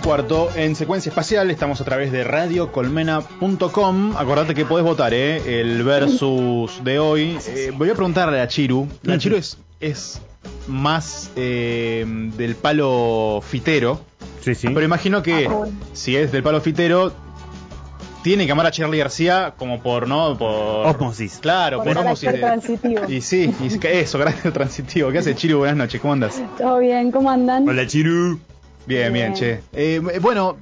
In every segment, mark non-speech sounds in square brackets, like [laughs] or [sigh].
11 y cuarto en secuencia espacial. Estamos a través de radiocolmena.com. Acordate que podés votar, ¿eh? El versus de hoy. Eh, voy a preguntarle a Chiru. La Chiru es, es más eh, del palo fitero. Sí, sí. Pero imagino que Ah, si es del palo fitero, tiene que amar a Charlie García como por, ¿no? Por. Osmosis. Claro, Por por, osmosis. transitivo. Y sí, y que eso, carácter transitivo. ¿Qué hace Chiru? Buenas noches, ¿cómo andas? ¿Todo bien? ¿Cómo andan? Hola, Chiru. Bien, bien, Bien. che. Eh, bueno,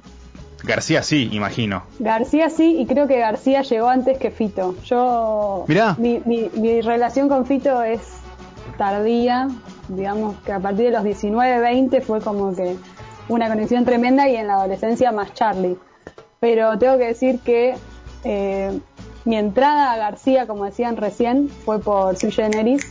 García sí, imagino. García sí, y creo que García llegó antes que Fito. Yo. Mirá. Mi, mi- mi relación con Fito es tardía, digamos que a partir de los 19, 20 fue como que una conexión tremenda y en la adolescencia más Charlie. Pero tengo que decir que eh, mi entrada a García, como decían recién, fue por Sui Generis,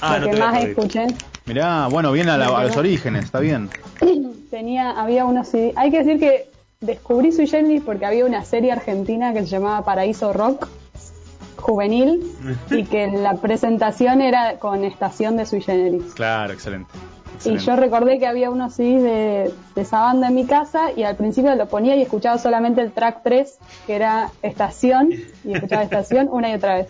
Ah, lo no que más escuché. Mirá, bueno, bien a, la- a los orígenes, está bien. [clears throat] tenía, había unos CD. Hay que decir que descubrí Sui Generis porque había una serie argentina que se llamaba Paraíso Rock juvenil y que la presentación era con estación de Sui Generis. Claro, excelente. Y yo recordé que había unos CDs de, de esa banda en mi casa y al principio lo ponía y escuchaba solamente el track 3, que era estación, y escuchaba estación una y otra vez.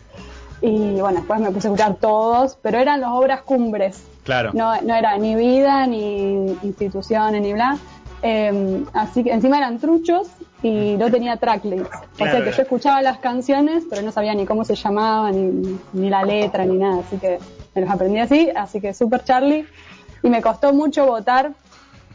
Y bueno, después me puse a escuchar todos, pero eran las obras cumbres. Claro. No, no era ni vida, ni instituciones, ni bla. Eh, así que encima eran truchos y no tenía tracklist. o sea Claro. que yo escuchaba las canciones, pero no sabía ni cómo se llamaban, ni, ni la letra, ni nada. Así que me los aprendí así. Así que Super Charlie. Y me costó mucho votar.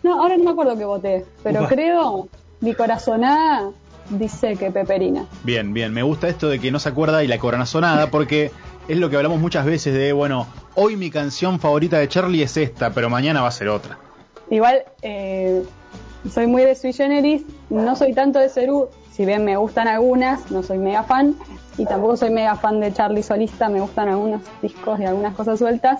No, ahora no me acuerdo que voté, pero creo, mi corazonada dice que Peperina. Bien, bien. Me gusta esto de que no se acuerda y la coronazonada porque es lo que hablamos muchas veces de, bueno, hoy mi canción favorita de Charlie es esta, pero mañana va a ser otra. Igual, eh, soy muy de Sui Generis, no soy tanto de Cerú, si bien me gustan algunas, no soy mega fan, y tampoco soy mega fan de Charlie Solista, me gustan algunos discos y algunas cosas sueltas,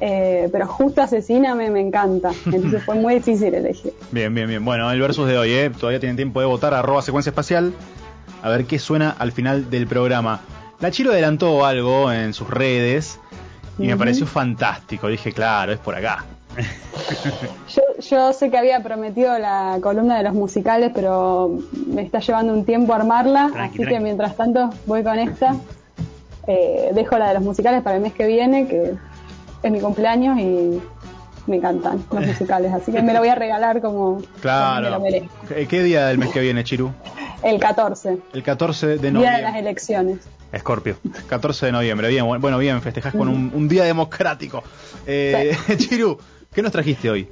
eh, pero justo Asesíname me encanta, [laughs] entonces fue muy difícil elegir. Bien, bien, bien. Bueno, el versus de hoy, ¿eh? Todavía tienen tiempo de votar, arroba secuencia espacial. A ver qué suena al final del programa. La Chiro adelantó algo en sus redes y me pareció fantástico. Dije, claro, es por acá. [laughs] Yo, yo sé que había prometido la columna de los musicales, pero me está llevando un tiempo armarla, Tranqui, así que mientras tanto voy con esta. Eh, dejo la de los musicales para el mes que viene, que es mi cumpleaños y me encantan los [laughs] musicales, así que me lo voy a regalar como, como me Claro. lo. ¿Qué día del mes que viene, Chiru? El 14, El 14 de día de las noviembre. elecciones. Escorpio. 14 de noviembre, bien, bu- bueno, bien, festejás con un, un día democrático. Eh, [laughs] Chiru, ¿qué nos trajiste hoy?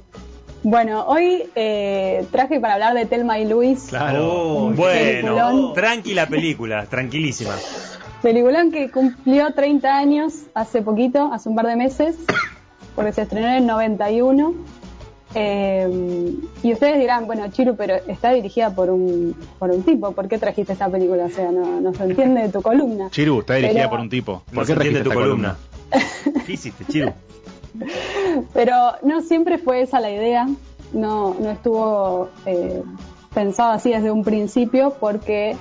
Bueno, hoy eh, traje para hablar de Telma y Luis. Claro. Oh, bueno. peliculón. Tranquila película, tranquilísima. Peliculón que cumplió 30 años hace poquito, hace un par de meses, porque se estrenó en el 91. Eh, y ustedes dirán, bueno, Chiru, pero está dirigida por un, por un tipo, ¿por qué trajiste esta película? O sea, no, no se entiende de tu columna. Chiru, está dirigida Pero- por un tipo. No ¿Por se qué trajiste entiende tu columna? ¿Qué hiciste, Chiru? [laughs] Pero no siempre fue esa la idea, no, no estuvo eh, pensado así desde un principio, porque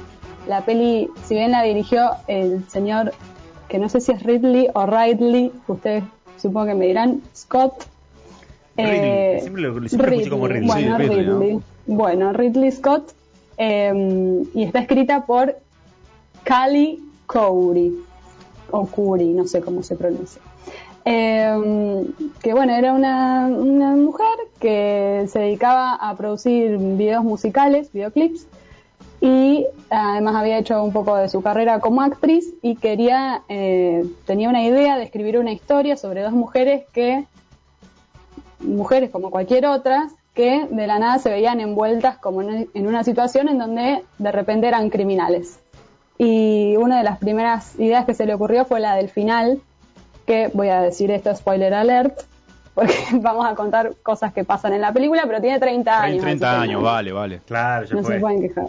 la peli, si bien la dirigió el señor, que no sé si es Ridley o Ridley, ustedes supongo que me dirán, Scott. Ridley, siempre lo- siempre lo como Ridley. Bueno, Sí, Ridley, ¿no? Ridley. Bueno, Ridley Scott. eh, y está escrita por Cali Cowry. O Curi, no sé cómo se pronuncia. Eh, que bueno, era una, una mujer que se dedicaba a producir videos musicales, videoclips, y además había hecho un poco de su carrera como actriz y quería, eh, tenía una idea de escribir una historia sobre dos mujeres que, mujeres como cualquier otra, que de la nada se veían envueltas como en, una situación en donde de repente eran criminales. Y una de las primeras ideas que se le ocurrió fue la del final, que voy a decir esto, spoiler alert, [laughs] porque vamos a contar cosas que pasan en la película, pero tiene 30 años. 30 así que años, vale, vale. Claro, ya no se pueden quejar.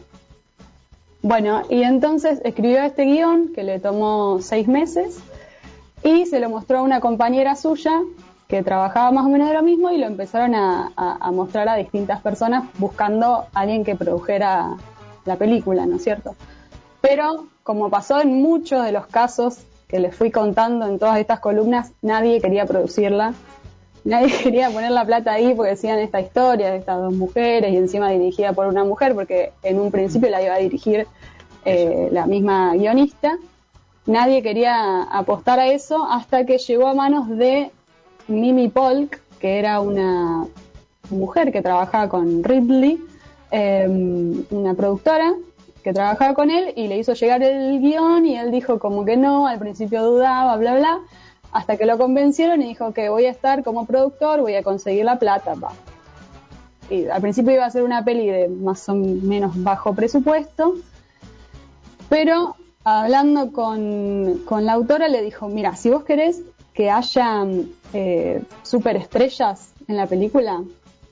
Bueno, y entonces escribió este guion que le tomó seis meses y se lo mostró a una compañera suya que trabajaba más o menos de lo mismo y lo empezaron a, a- a mostrar a distintas personas buscando a alguien que produjera la película, ¿no es cierto? Pero como pasó en muchos de los casos que les fui contando en todas estas columnas, nadie quería producirla nadie [laughs] quería poner la plata ahí porque decían esta historia de estas dos mujeres y encima dirigida por una mujer, porque en un principio la iba a dirigir eh, la misma guionista. Nadie quería apostar a eso hasta que llegó a manos de Mimi Polk, que era una mujer que trabajaba con Ridley, em, una productora que trabajaba con él y le hizo llegar el guion y él dijo como que no, al principio dudaba, bla, bla, hasta que lo convencieron y dijo que voy a estar como productor, voy a conseguir la plata. Va. Y al principio iba a ser una peli de más o menos bajo presupuesto, pero hablando con, con la autora le dijo, mira, si vos querés que haya eh, superestrellas en la película,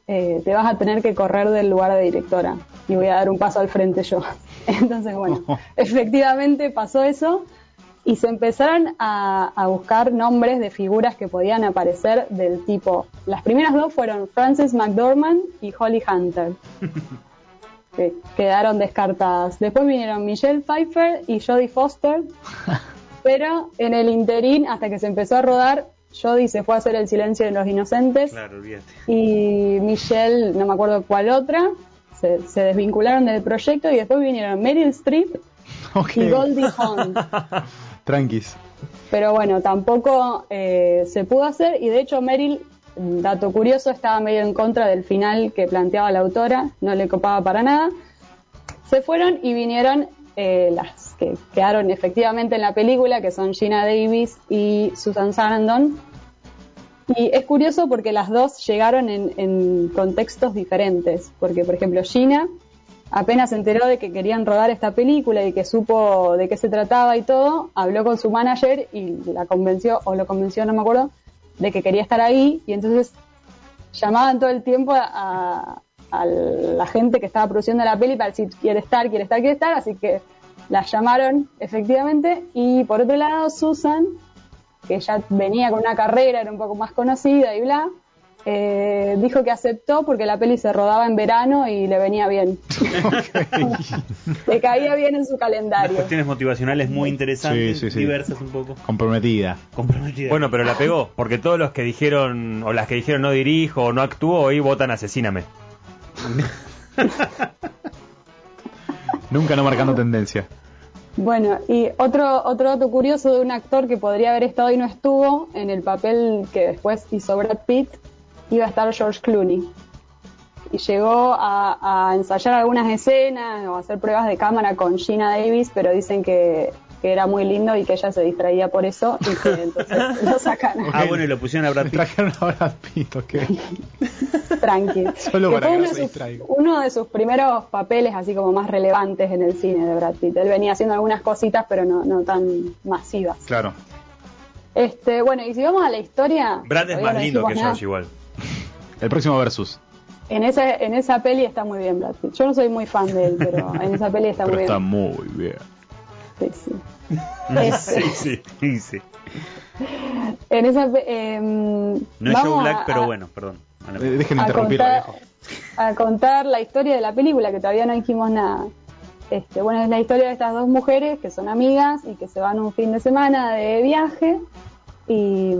eh, te vas a tener que correr del lugar de directora y voy a dar un paso al frente yo. [laughs] Entonces, bueno, [laughs] efectivamente pasó eso y se empezaron a, buscar nombres de figuras que podían aparecer del tipo. Las primeras dos fueron Frances McDormand y Holly Hunter, [laughs] que quedaron descartadas. Después vinieron Michelle Pfeiffer y Jodie Foster, pero en el interín, hasta que se empezó a rodar, Jodie se fue a hacer El silencio de los inocentes. Claro, y Michelle, no me acuerdo cuál otra, se, desvincularon del proyecto y después vinieron Meryl Streep [laughs] y Goldie Hawn. [laughs] Tranquis. Pero bueno, tampoco eh, se pudo hacer y de hecho Meryl, dato curioso, estaba medio en contra del final que planteaba la autora, no le copaba para nada. Se fueron y vinieron eh, las que quedaron efectivamente en la película, que son Gina Davis y Susan Sarandon. Y es curioso porque las dos llegaron en, contextos diferentes, porque por ejemplo Gina apenas se enteró de que querían rodar esta película y que supo de qué se trataba y todo, habló con su manager y la convenció, o lo convenció, no me acuerdo, de que quería estar ahí y entonces llamaban todo el tiempo a, a la gente que estaba produciendo la peli para decir quiere estar, quiere estar, quiere estar, así que la llamaron efectivamente y por otro lado Susan, que ya venía con una carrera, era un poco más conocida y bla, eh, dijo que aceptó porque la peli se rodaba en verano y le venía bien. [laughs] le caía bien en su calendario. cuestiones motivacionales muy interesantes, diversas un poco. Comprometida. Comprometida. Bueno, pero la pegó, porque todos los que dijeron, o las que dijeron no dirijo o no actúo, hoy votan asesíname. [laughs] Nunca no marcando tendencia. Bueno, y otro, otro dato curioso de un actor que podría haber estado y no estuvo, en el papel que después hizo Brad Pitt, iba a estar George Clooney. Y llegó a, ensayar algunas escenas o hacer pruebas de cámara con Gina Davis, pero dicen que que era muy lindo y que ella se distraía por eso y que [laughs] entonces lo sacan. Ah, bueno, y lo pusieron a Brad Pitt. Trajeron a Brad Pitt, ok. [laughs] Tranqui. Solo para que, uno, de sus, uno de sus primeros papeles así como más relevantes en el cine de Brad Pitt. Él venía haciendo algunas cositas, pero no, no tan masivas. Claro. Este, bueno, y si vamos a la historia... Brad es más lindo que George igual. El próximo versus. En esa, en esa peli está muy bien Brad Pitt. Yo no soy muy fan de él, pero en esa peli está muy bien. Está muy bien. Sí, sí. [laughs] sí, sí, sí. En esa. Em, no es Joe Black, pero bueno, perdón. Déjenme interrumpirlo, A contar la historia de la película, que todavía no dijimos nada. Este, bueno, es la historia de estas dos mujeres que son amigas y que se van un fin de semana de viaje y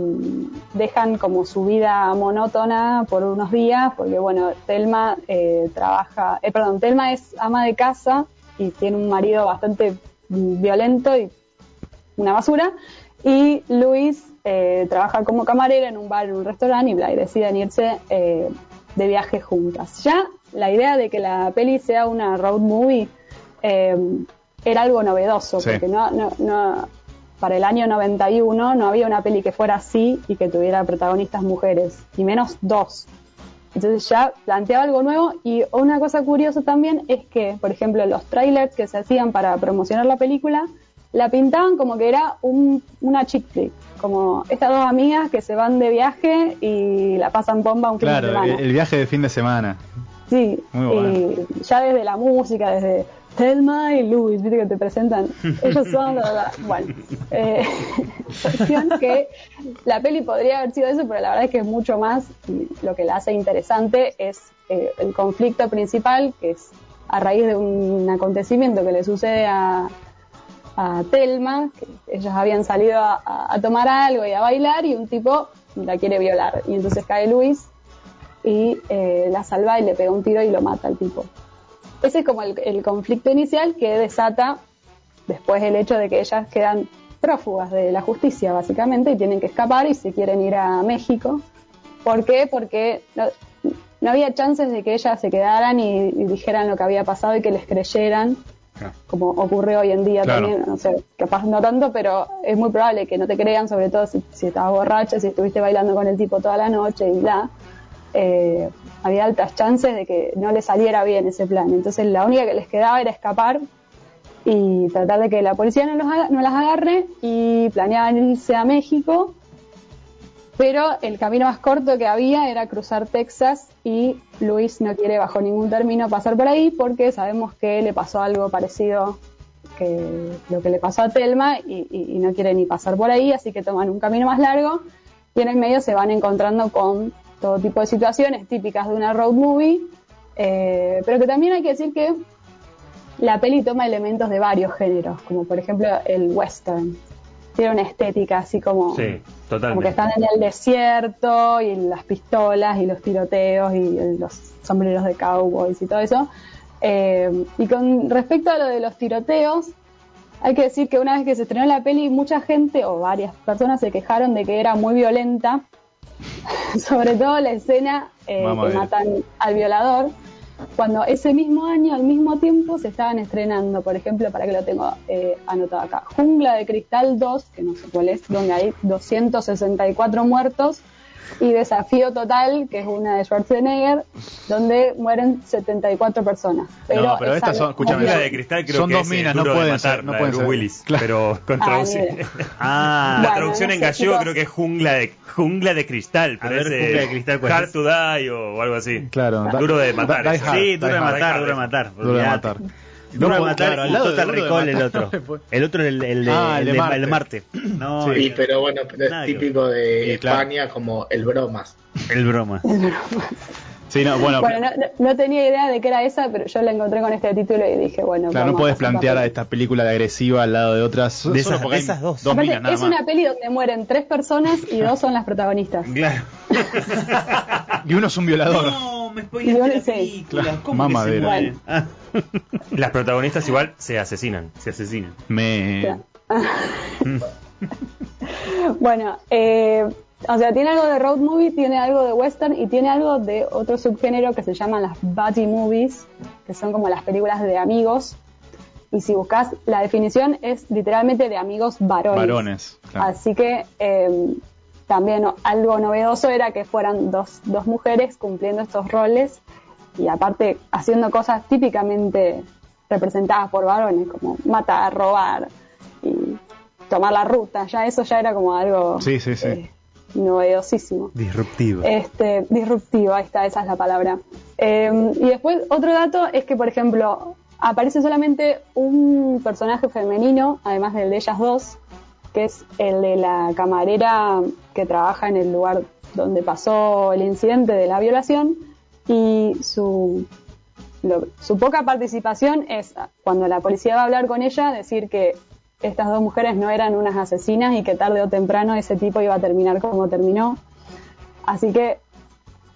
dejan como su vida monótona por unos días, porque bueno, Telma eh, trabaja, eh, perdón, Telma es ama de casa y tiene un marido bastante violento y una basura. Y Luis eh, trabaja como camarera en un bar, en un restaurante y, bla, y deciden irse eh, de viaje juntas. Ya la idea de que la peli sea una road movie eh, era algo novedoso, porque no, no, no, para el año 91 no había una peli que fuera así y que tuviera protagonistas mujeres, y menos dos. Entonces ya planteaba algo nuevo y una cosa curiosa también es que, por ejemplo, los trailers que se hacían para promocionar la película la pintaban como que era un, una chick flick, como estas dos amigas que se van de viaje y la pasan bomba un fin de semana. Claro, el viaje de fin de semana. Sí, y ya desde la música, desde Thelma y Luis, viste que te presentan, [laughs] ellos son, la, bueno, eh, [laughs] cuestión que la peli podría haber sido eso, pero la verdad es que es mucho más, y lo que la hace interesante es eh, el conflicto principal, que es a raíz de un acontecimiento que le sucede a, a Telma, que ellos habían salido a, tomar algo y a bailar y un tipo la quiere violar. Y entonces cae Luis y eh, la salva y le pega un tiro y lo mata al tipo. Ese es como el, el conflicto inicial que desata después el hecho de que ellas quedan prófugas de la justicia, básicamente, y tienen que escapar y se quieren ir a México. ¿Por qué? Porque no, no había chances de que ellas se quedaran y, y dijeran lo que había pasado y que les creyeran, como ocurre hoy en día Claro. también. No sé, capaz no tanto, pero es muy probable que no te crean, sobre todo si, si estabas borracha, si estuviste bailando con el tipo toda la noche y bla. Eh, había altas chances de que no les saliera bien ese plan. Entonces la única que les quedaba era escapar y tratar de que la policía no, los no las agarre y planeaban irse a México, pero el camino más corto que había era cruzar Texas y Luis no quiere bajo ningún término pasar por ahí porque sabemos que le pasó algo parecido que lo que le pasó a Telma y- y no quiere ni pasar por ahí, así que toman un camino más largo y en el medio se van encontrando con todo tipo de situaciones típicas de una road movie, eh, pero que también hay que decir que la peli toma elementos de varios géneros, como por ejemplo el western. Tiene una estética así como, Sí, como que están en el desierto y las pistolas y los tiroteos y los sombreros de cowboys y todo eso. Eh, y con respecto a lo de los tiroteos, hay que decir que una vez que se estrenó la peli, mucha gente o varias personas se quejaron de que era muy violenta, [laughs] sobre todo la escena eh, que matan al violador, cuando ese mismo año, al mismo tiempo, se estaban estrenando, por ejemplo, para que lo tengo eh, anotado acá, Jungla de Cristal 2, que no sé cuál es, donde hay 264 muertos, y Desafío Total, que es una de Schwarzenegger, donde mueren 74 personas. Pero, No, pero es estas son- escúchame. Jungla de cristal creo Son que dos es eh, minas, no duro de pueden matar, ser, no la de pueden ser. Willis, Claro. pero con Ah, traducción. [laughs] la Ah, Bueno, traducción no en gallego chicos. creo que es jungla de jungla de cristal, A ver, parece jungla de cristal, ¿cuál Hard es? to Die o, o algo así. Claro, duro de matar. Die. Hard, sí, duro de matar, duro de matar. Duro de matar. No, matar claro, al lado de Recall el otro. [laughs] El otro es el, el de, Ah, el el de el Marte. [laughs] No, Sí. el- pero bueno, pero es típico de Sí, claro. España como el bromas. el broma. [laughs] Sí, no, bueno, Bueno, no, tenía idea de que era esa, pero yo la encontré con este título y dije, bueno, claro, no puedes a plantear a esta película de agresiva al lado de otras. De esas- de dos. Dos Aparte, minas, nada es más. una peli donde mueren tres personas y dos son las protagonistas. Claro. Y uno es un violador. No, me bueno, la sí. película. Claro, ¿Cómo que se? Ah, [laughs] Las protagonistas igual se asesinan. se asesinan. Me. [laughs] Bueno, eh, o sea, tiene algo de road movie, tiene algo de western y tiene algo de otro subgénero que se llaman las buddy movies, que son como las películas de amigos. Y si buscas la definición es literalmente de amigos varones. Varones. claro. Así que eh, también algo novedoso era que fueran dos, dos mujeres cumpliendo estos roles y aparte haciendo cosas típicamente representadas por varones, como matar, robar y tomar la ruta. Ya eso ya era como algo Sí, sí, sí. eh, novedosísimo. Disruptivo. Este, disruptivo, ahí está, esa es la palabra. Eh, y después, otro dato es que, por ejemplo, aparece solamente un personaje femenino, además del de ellas dos, que es el de la camarera que trabaja en el lugar donde pasó el incidente de la violación, y su, lo- su poca participación es cuando la policía va a hablar con ella, decir que estas dos mujeres no eran unas asesinas y que tarde o temprano ese tipo iba a terminar como terminó. Así que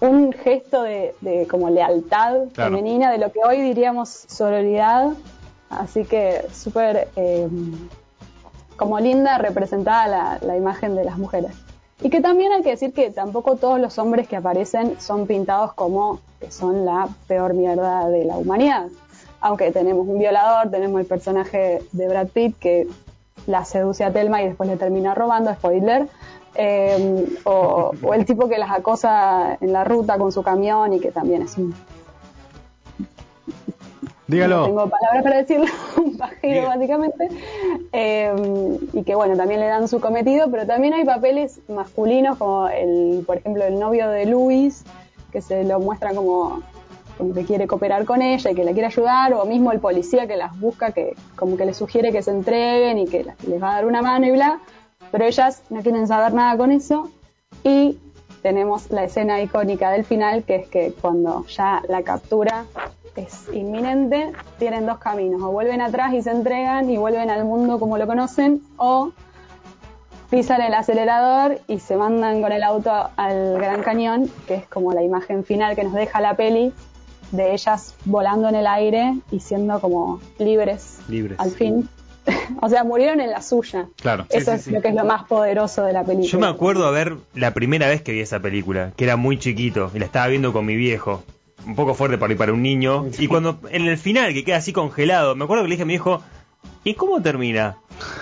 un gesto de, de como lealtad Claro. femenina, de lo que hoy diríamos sororidad. Así que súper eh, como linda representada la, imagen de las mujeres. Y que también hay que decir que tampoco todos los hombres que aparecen son pintados como que son la peor mierda de la humanidad. Aunque tenemos un violador, tenemos el personaje de Brad Pitt que la seduce a Telma y después le termina robando, spoiler. Eh, o, o el tipo que las acosa en la ruta con su camión y que también es un Dígalo. no tengo palabras para decirlo, [laughs] un pajero Diga. básicamente, Eh, y que bueno, también le dan su cometido, pero también hay papeles masculinos como el, por ejemplo, el novio de Luis, que se lo muestra como, como que quiere cooperar con ella y que la quiere ayudar, o mismo el policía que las busca, que como que les sugiere que se entreguen y que les va a dar una mano y bla, pero ellas no quieren saber nada con eso, y tenemos la escena icónica del final, que es que cuando ya la captura es inminente, tienen dos caminos, o vuelven atrás y se entregan y vuelven al mundo como lo conocen, o pisan el acelerador y se mandan con el auto al Gran Cañón, que es como la imagen final que nos deja la peli de ellas volando en el aire y siendo como libres, Libres. al fin. [laughs] o sea, murieron en la suya. Claro. Eso sí, es sí. lo que es lo más poderoso de la película. Yo me acuerdo a ver la primera vez que vi esa película, que era muy chiquito, y la estaba viendo con mi viejo. Un poco fuerte para, para un niño. Y cuando en el final, que queda así congelado, me acuerdo que le dije a mi viejo, ¿y cómo termina?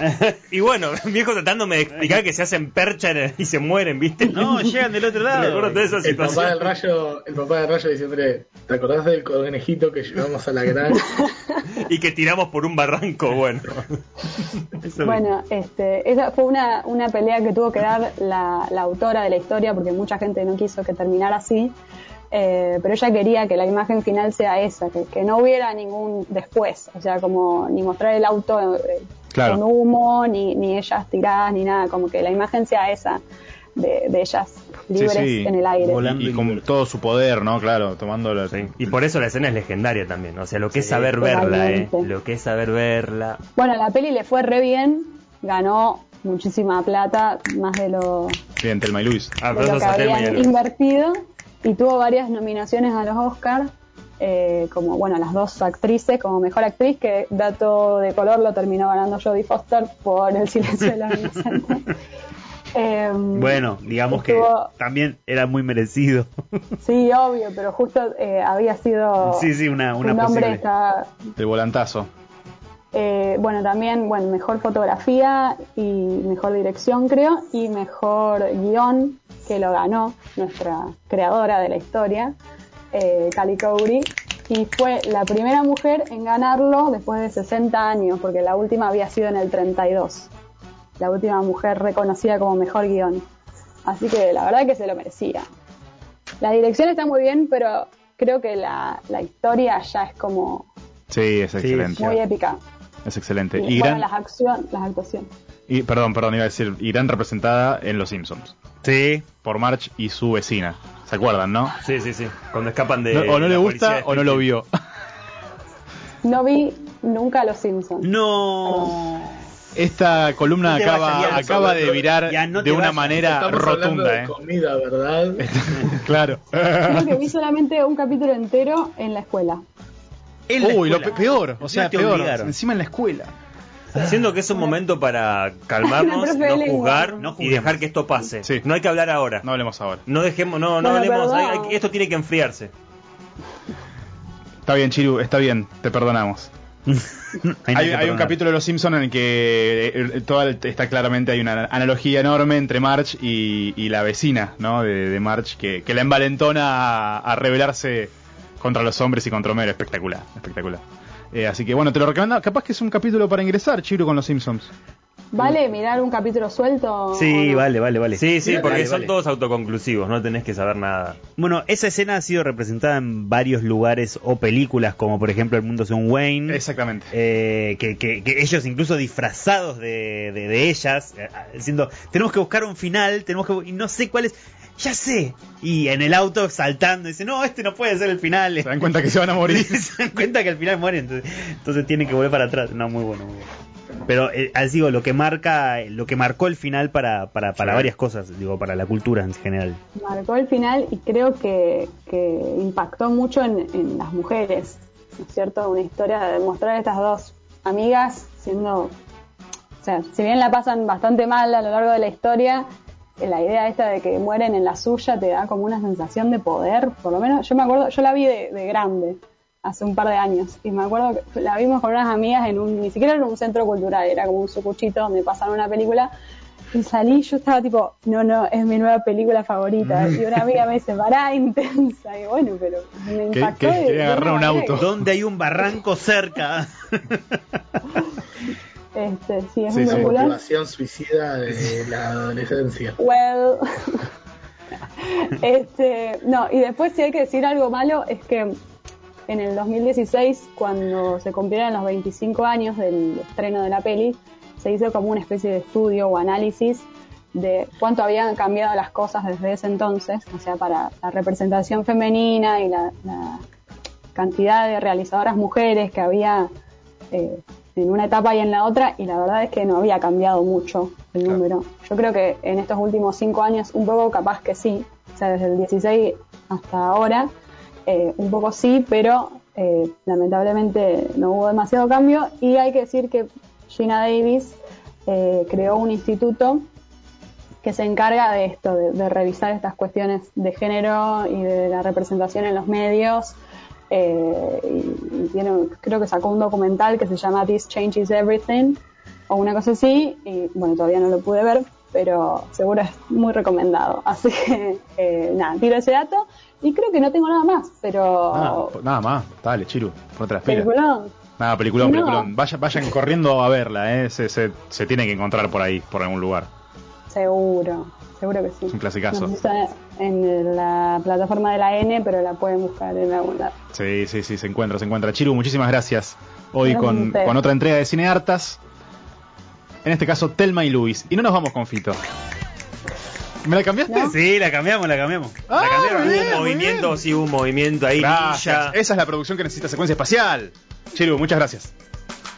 [laughs] y bueno, [laughs] mi viejo tratándome de explicar que se hacen percha y se mueren, ¿viste? No, llegan del otro Me lado. acuerdo de esa El papá del rayo, el papá del rayo diciéndole, ¿te acordás del conejito que llevamos a la granja? [laughs] Y que tiramos por un barranco, bueno. Eso Bueno, este, esa fue una, una pelea que tuvo que dar la, la autora de la historia porque mucha gente no quiso que terminara así. Eh, pero ella quería que la imagen final sea esa, que, que no hubiera ningún después, o sea, como ni mostrar el auto eh, Claro. con humo, ni, ni ellas tiradas, ni nada, como que la imagen sea esa, de, de ellas libres sí. en el aire. Volando. Y, y con todo su poder, ¿no? Claro, tomando la... Sí. Y por eso la escena es legendaria también. O sea, lo que es saber verla, ¿eh? Lo que es saber verla. Bueno, la peli le fue re bien, ganó muchísima plata, más de lo, Bien, Telma y Luis. de lo que habían Luis. invertido y tuvo varias nominaciones a los Oscars, eh, como bueno, las dos actrices, como mejor actriz, que dato de color lo terminó ganando Jodie Foster por El silencio de la inocente. [laughs] Eh, Bueno, digamos que también era muy merecido. Sí, obvio, pero justo eh, había sido Sí, sí, una- una su nombre estaba El volantazo. Eh, bueno, también, bueno, mejor fotografía y mejor dirección, creo, y mejor guion, que lo ganó nuestra creadora de la historia, eh, Cali Cowry, y fue la primera mujer en ganarlo después de 60 años, porque la última había sido en el 32, la última mujer reconocida como mejor guion. Así que la verdad que se lo merecía. La dirección está muy bien, pero creo que la, la historia ya es como Sí, es excelente. muy épica. Es excelente. Y, Y bueno, gran, las, acción, las actuaciones. Y, perdón, perdón, iba a decir, gran representada en Los Simpsons. Sí. Por March y su vecina. ¿Se acuerdan, no? Sí, sí, sí. Cuando escapan de. No- o no la le gusta de o no lo vio. [laughs] No vi nunca Los Simpsons. No. Esta columna No acaba, vayas, acaba de virar ya, no de una vayas. manera rotunda, de ¿eh? comida, ¿verdad? [laughs] claro. Creo que vi solamente un capítulo entero en la escuela. En la Uy, lo escuela. peor, o sea, peor. obligaron. Encima en la escuela. Siento que es un momento para calmarnos, [laughs] no juzgar No y dejar que esto pase. Sí. No hay que hablar ahora. No hablemos ahora. No dejemos, no, no Bueno, hablemos. perdón. hay- hay- esto tiene que enfriarse. Está bien, Chiru, está bien, te perdonamos. [laughs] Hay un capítulo de Los Simpsons en el que eh, toda está claramente hay una analogía enorme entre March y, y la vecina, ¿no? De, de March que, que la envalentona a, a rebelarse contra los hombres y contra Homero. Espectacular, espectacular. Eh, así que bueno, te lo recomiendo. Capaz que es un capítulo para ingresar, Chiru, con Los Simpsons. ¿Vale mirar un capítulo suelto? Sí, no? vale, vale, vale. Sí, sí, porque vale, son vale. todos autoconclusivos, no tenés que saber nada. Bueno, esa escena ha sido representada en varios lugares o películas, como por ejemplo El Mundo Según Wayne. Exactamente. eh, que, que- que ellos incluso disfrazados de, de- de ellas, eh, diciendo, tenemos que buscar un final, tenemos que... Y no sé cuál es... Ya sé. Y en el auto saltando, dice, no, este no puede ser el final. Se dan cuenta que se van a morir. [laughs] se dan cuenta que al final mueren, entonces, entonces tienen que volver para atrás. No, muy bueno, muy bueno. Pero eh, así digo, lo que marca, lo que marcó el final para, para, para Sí. varias cosas, digo, para la cultura en general. Marcó el final y creo que, que impactó mucho en, en las mujeres, ¿no es cierto? Una historia de mostrar a estas dos amigas siendo, o sea, si bien la pasan bastante mal a lo largo de la historia, la idea esta de que mueren en la suya te da como una sensación de poder, por lo menos yo me acuerdo, yo la vi de, de grande, hace un par de años, y me acuerdo que la vimos con unas amigas en un, ni siquiera era un centro cultural, era como un sucuchito donde pasaron una película, y salí, yo estaba tipo, no, no, es mi nueva película favorita. Y una amiga me dice, pará, [laughs] intensa. Y bueno, pero me impactó. que de- quería de agarrar un auto. ¿Dónde hay un barranco cerca? [laughs] Este, sí, es Sí, popular. Motivación suicida de la adolescencia. Well. [laughs] este, no, y después si hay que decir algo malo es que en el 2016, cuando se cumplieron los 25 años del estreno de la peli, se hizo como una especie de estudio o análisis de cuánto habían cambiado las cosas desde ese entonces, o sea, para la representación femenina y la, la cantidad de realizadoras mujeres que había eh, en una etapa y en la otra, y la verdad es que no había cambiado mucho el Claro. número. Yo creo que en estos últimos cinco años, un poco capaz que sí, o sea, desde el 16 hasta ahora, eh, un poco sí, pero eh, lamentablemente no hubo demasiado cambio, y hay que decir que Gina Davis eh, creó un instituto que se encarga de esto, de, de revisar estas cuestiones de género y de la representación en los medios. Eh, y, y tiene, creo que sacó un documental que se llama This Changes Everything o una cosa así. Y bueno, todavía no lo pude ver, pero seguro es muy recomendado. [laughs] Así que eh, nada, tiro ese dato y creo que no tengo nada más, pero. Nada, nada más. Dale, Chiru, las pilas. peliculón. Nada, peliculón, No. peliculón. Vayan, vayan corriendo a verla, ¿eh? Se, se, se tiene que encontrar por ahí, por algún lugar. Seguro, seguro que sí. Es un clasicazo. En la plataforma de la N, pero la pueden buscar en algún lado. Sí, sí, sí, se encuentra, se encuentra. Chiru, muchísimas gracias. Hoy Gracias con, con otra entrega de Cine Hartas. En este caso, Telma y Luis. Y no nos vamos con Fito. ¿Me la cambiaste? ¿No? Sí, la cambiamos, la cambiamos. Ah, la cambiaron. muy Hubo un movimiento, bien. sí, hubo un movimiento ahí. Esa es la producción que necesita secuencia espacial. Chiru, muchas gracias.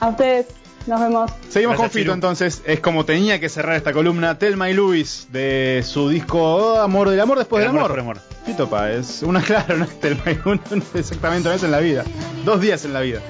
A ustedes, nos vemos. Seguimos Gracias, con Fito Chiru. entonces. Es como tenía que cerrar esta columna Telma y Luis de su disco oh, Amor del Amor después El del amor amor. amor. Fito Páez. Una, [laughs] claro, no es Telma y uno, [laughs] exactamente una vez en la vida. Dos días en la vida.